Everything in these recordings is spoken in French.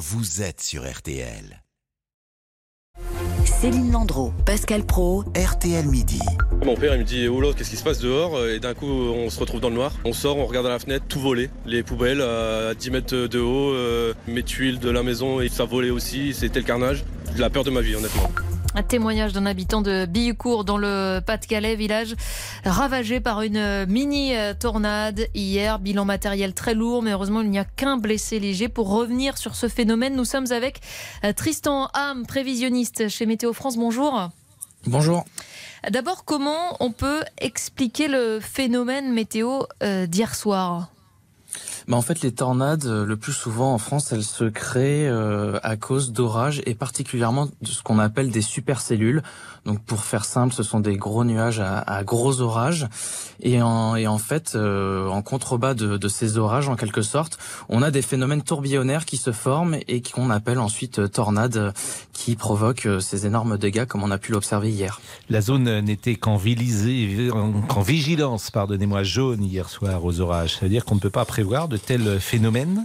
vous êtes sur RTL. Céline Landreau, Pascal Pro, RTL Midi. Mon père il me dit oh là qu'est-ce qui se passe dehors? Et d'un coup on se retrouve dans le noir. On sort, on regarde à la fenêtre, tout volé. Les poubelles à 10 mètres de haut, euh, mes tuiles de la maison et ça volait aussi, c'était le carnage. La peur de ma vie honnêtement. Un témoignage d'un habitant de Billucourt dans le Pas-de-Calais, village ravagé par une mini tornade hier. Bilan matériel très lourd, mais heureusement il n'y a qu'un blessé léger. Pour revenir sur ce phénomène, nous sommes avec euh, Tristan Ham, prévisionniste chez Météo France. Bonjour. Bonjour. D'abord, comment on peut expliquer le phénomène météo euh, d'hier soir? Bah en fait, les tornades, euh, le plus souvent en France, elles se créent euh, à cause d'orages et particulièrement de ce qu'on appelle des supercellules. Donc, pour faire simple, ce sont des gros nuages à, à gros orages. Et en, et en fait, euh, en contrebas de, de, ces orages, en quelque sorte, on a des phénomènes tourbillonnaires qui se forment et qu'on appelle ensuite tornades, qui provoquent ces énormes dégâts, comme on a pu l'observer hier. La zone n'était qu'en vigilance, pardonnez-moi, jaune hier soir aux orages. C'est-à-dire qu'on ne peut pas prévoir de tels phénomènes?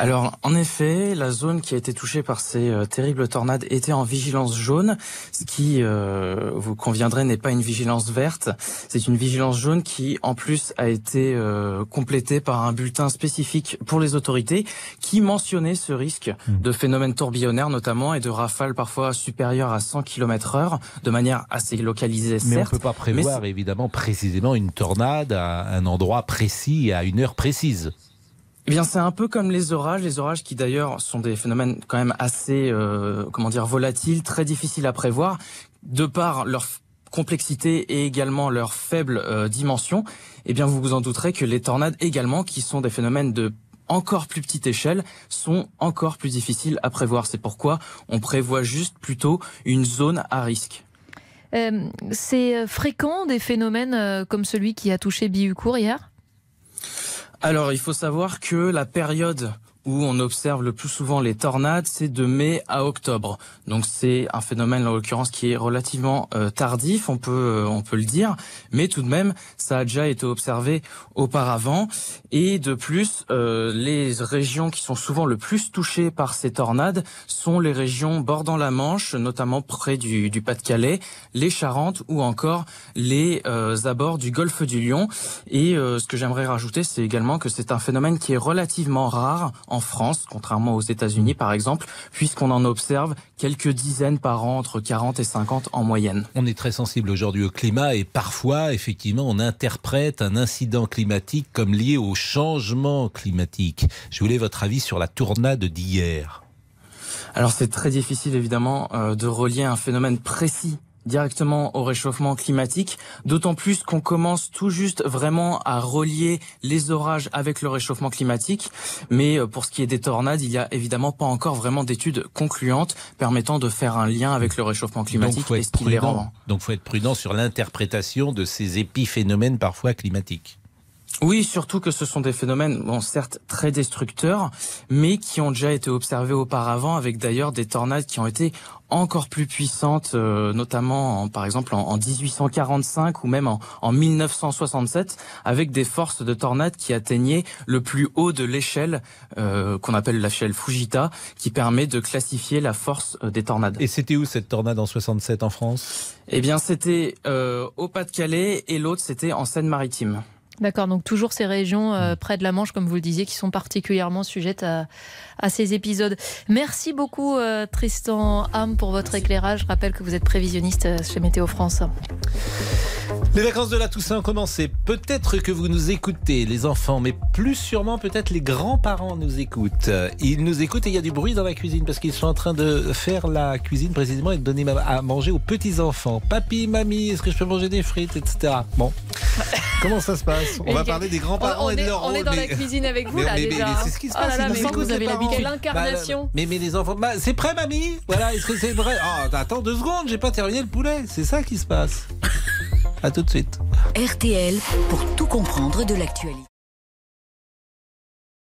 Alors, en effet, la zone qui a été touchée par ces euh, terribles tornades était en vigilance jaune, ce qui, euh, vous conviendrez, n'est pas une vigilance verte. C'est une vigilance jaune qui, en plus, a été euh, complétée par un bulletin spécifique pour les autorités qui mentionnait ce risque mmh. de phénomènes tourbillonnaires, notamment, et de rafales parfois supérieures à 100 km heure, de manière assez localisée, Mais certes. on ne peut pas prévoir, évidemment, précisément une tornade à un endroit précis et à une heure précise. Eh bien, c'est un peu comme les orages. Les orages qui d'ailleurs sont des phénomènes quand même assez, euh, comment dire, volatiles, très difficiles à prévoir, de par leur complexité et également leur faible euh, dimension. Eh bien, vous vous en douterez que les tornades également, qui sont des phénomènes de encore plus petite échelle, sont encore plus difficiles à prévoir. C'est pourquoi on prévoit juste plutôt une zone à risque. Euh, c'est fréquent des phénomènes euh, comme celui qui a touché Billucourt hier? Alors, il faut savoir que la période où on observe le plus souvent les tornades, c'est de mai à octobre. Donc c'est un phénomène en l'occurrence qui est relativement euh, tardif, on peut euh, on peut le dire, mais tout de même ça a déjà été observé auparavant. Et de plus, euh, les régions qui sont souvent le plus touchées par ces tornades sont les régions bordant la Manche, notamment près du, du Pas-de-Calais, les Charentes ou encore les euh, abords du Golfe du Lion. Et ce que j'aimerais rajouter, c'est également que c'est un phénomène qui est relativement rare en France, contrairement aux États-Unis par exemple, puisqu'on en observe quelques dizaines par an, entre 40 et 50 en moyenne. On est très sensible aujourd'hui au climat et parfois, effectivement, on interprète un incident climatique comme lié au changement climatique. Je voulais votre avis sur la tornade d'hier. Alors c'est très difficile évidemment euh, de relier un phénomène précis directement au réchauffement climatique, d'autant plus qu'on commence tout juste vraiment à relier les orages avec le réchauffement climatique. Mais euh, pour ce qui est des tornades, il y a évidemment pas encore vraiment d'études concluantes permettant de faire un lien avec le réchauffement climatique Donc, et ce qui les rend. Donc faut être prudent sur l'interprétation de ces épiphénomènes parfois climatiques. Oui, surtout que ce sont des phénomènes, bon, certes très destructeurs, mais qui ont déjà été observés auparavant, avec d'ailleurs des tornades qui ont été encore plus puissantes, euh, notamment en, par exemple en, en, 1845 ou même en, en 1967, avec des forces de tornades qui atteignaient le plus haut de l'échelle euh, qu'on appelle l'échelle Fujita, qui permet de classifier la force euh, des tornades. Et c'était où cette tornade en 67 en France? Eh bien, c'était euh, au Pas-de-Calais et l'autre c'était en Seine-Maritime. D'accord, donc toujours ces régions euh, près de la Manche, comme vous le disiez, qui sont particulièrement sujettes à, à ces épisodes. Merci beaucoup euh, Tristan Ham pour votre éclairage. Je rappelle que vous êtes prévisionniste euh, chez Météo France. Les vacances de la Toussaint ont commencé. Peut-être que vous nous écoutez, les enfants, mais plus sûrement peut-être les grands-parents nous écoutent. Ils nous écoutent et il y a du bruit dans la cuisine parce qu'ils sont en train de faire la cuisine précisément et de donner à manger aux petits-enfants. Papy, mamie, est-ce que je peux manger des frites, etc. Bon, comment ça se passe? On va parler des grands-parents on et de est, leur On est dans mais... la cuisine avec vous mais, là mais, déjà. Mais, c'est ce qui se oh passe. là là, ils mais nous vous avez l'habitude. l'incarnation. Bah, mais, mais les enfants, bah, c'est prêt mamie Voilà, est-ce que c'est vrai? Oh, attends deux secondes, j'ai pas terminé le poulet. C'est ça qui se passe. À tout de suite. RTL pour tout comprendre de l'actualité.